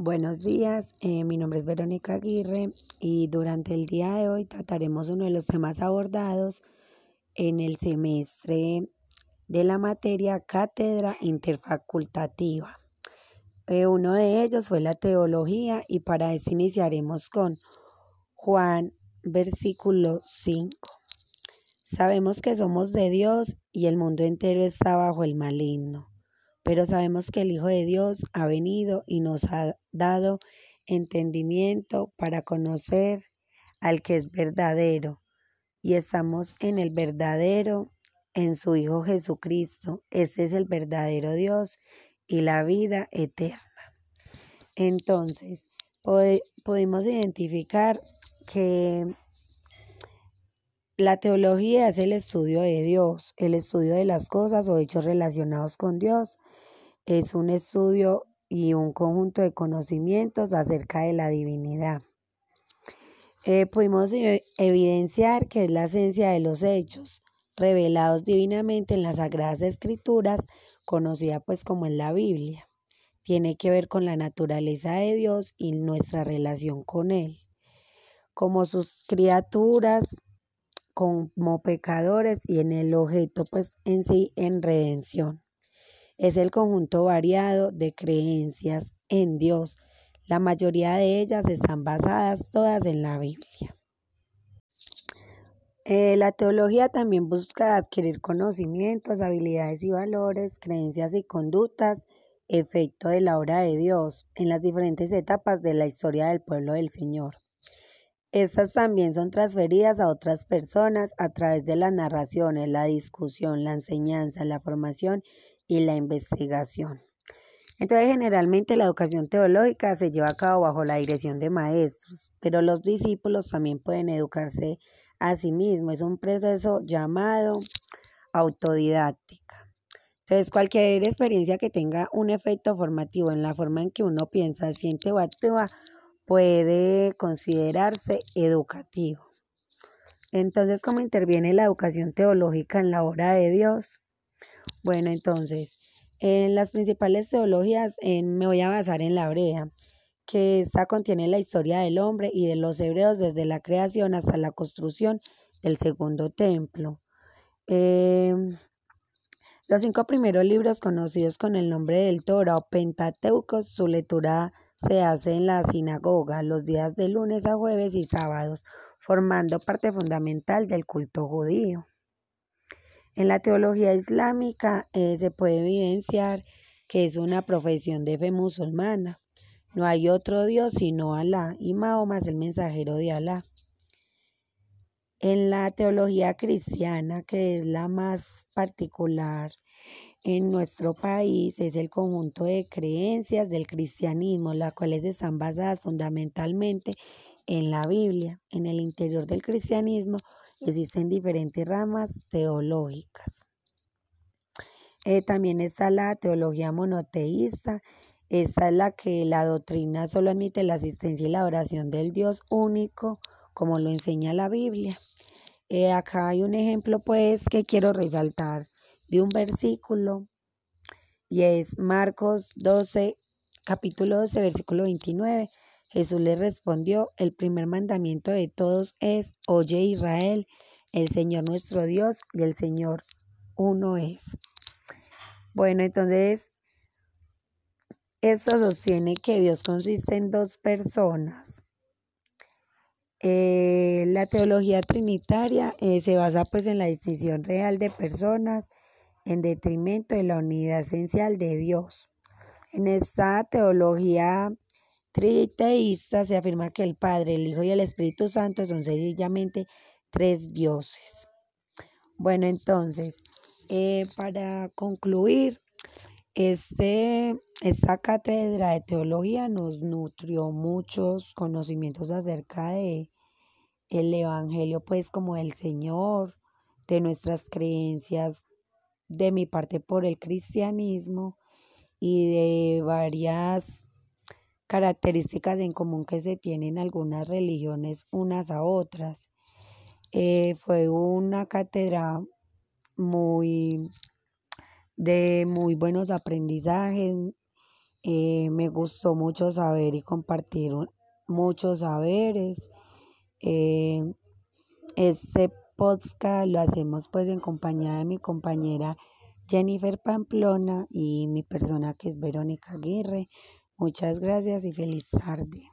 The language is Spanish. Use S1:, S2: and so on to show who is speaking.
S1: Buenos días, eh, mi nombre es Verónica Aguirre y durante el día de hoy trataremos uno de los temas abordados en el semestre de la materia Cátedra Interfacultativa. Eh, uno de ellos fue la teología y para eso iniciaremos con Juan versículo 5. Sabemos que somos de Dios y el mundo entero está bajo el maligno pero sabemos que el Hijo de Dios ha venido y nos ha dado entendimiento para conocer al que es verdadero. Y estamos en el verdadero, en su Hijo Jesucristo. Ese es el verdadero Dios y la vida eterna. Entonces, podemos identificar que la teología es el estudio de Dios, el estudio de las cosas o hechos relacionados con Dios es un estudio y un conjunto de conocimientos acerca de la divinidad. Eh, pudimos e-, evidenciar que es la esencia de los hechos revelados divinamente en las Sagradas Escrituras, conocida pues como en la Biblia. Tiene que ver con la naturaleza de Dios y nuestra relación con Él. Como sus criaturas, como pecadores y en el objeto pues en sí en redención es el conjunto variado de creencias en Dios. La mayoría de ellas están basadas todas en la Biblia. Eh, la teología también busca adquirir conocimientos, habilidades y valores, creencias y conductas, efecto de la obra de Dios en las diferentes etapas de la historia del pueblo del Señor. Estas también son transferidas a otras personas a través de las narraciones, la discusión, la enseñanza, la formación y la investigación. Entonces, generalmente la educación teológica se lleva a cabo bajo la dirección de maestros, pero los discípulos también pueden educarse a sí mismos. Es un proceso llamado autodidáctica. Entonces, cualquier experiencia que tenga un efecto formativo en la forma en que uno piensa, siente o actúa puede considerarse educativo. Entonces, ¿cómo interviene la educación teológica en la obra de Dios? Bueno, entonces, en las principales teologías me voy a basar en la hebrea, que esta contiene la historia del hombre y de los hebreos desde la creación hasta la construcción del segundo templo. Em, los cinco primeros libros conocidos con el nombre del Torah o Pentateuco, su lectura se hace en la sinagoga los días de lunes a jueves y sábados, formando parte fundamental del culto judío. En la teología islámica eh, se puede evidenciar que es una profesión de fe musulmana. No hay otro Dios sino Alá y Mahoma es el mensajero de Alá. En la teología cristiana, que es la más particular en nuestro país, es el conjunto de creencias del cristianismo, las cuales están basadas fundamentalmente en la Biblia. En el interior del cristianismo Existen diferentes ramas teológicas. Eh, también está la teología monoteísta. Esta es la que la doctrina solo admite la asistencia y la oración del Dios único, como lo enseña la Biblia. Eh, acá hay un ejemplo, pues, que quiero resaltar de un versículo y es Marcos 12, capítulo 12, versículo 29. Jesús le respondió, el primer mandamiento de todos es, oye Israel, el Señor nuestro Dios y el Señor uno es. Bueno, entonces, esto sostiene que Dios consiste en dos personas. Eh, la teología trinitaria eh, se basa pues en la distinción real de personas en detrimento de la unidad esencial de Dios. En esta teología triteísta se afirma que el Padre, el Hijo y el Espíritu Santo son sencillamente tres dioses. Bueno, entonces, eh, para concluir, este, esta cátedra de teología nos nutrió muchos conocimientos acerca de el evangelio, pues como el Señor, de nuestras creencias, de mi parte por el cristianismo y de varias características en común que se tienen algunas religiones unas a otras. Eh, fue una cátedra muy de muy buenos aprendizajes Eh, me gustó mucho saber y compartir muchos saberes. Eh, este podcast lo hacemos pues en compañía de mi compañera Jennifer Pamplona y mi persona que es Verónica Aguirre. Muchas gracias y feliz tarde.